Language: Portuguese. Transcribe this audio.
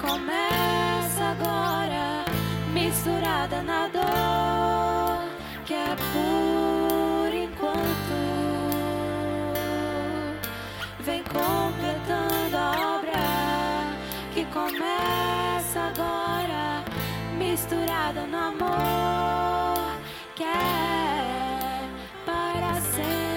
começa agora, misturada na dor que é por enquanto. Vem completando a obra que começa agora, misturada no amor que é para sempre.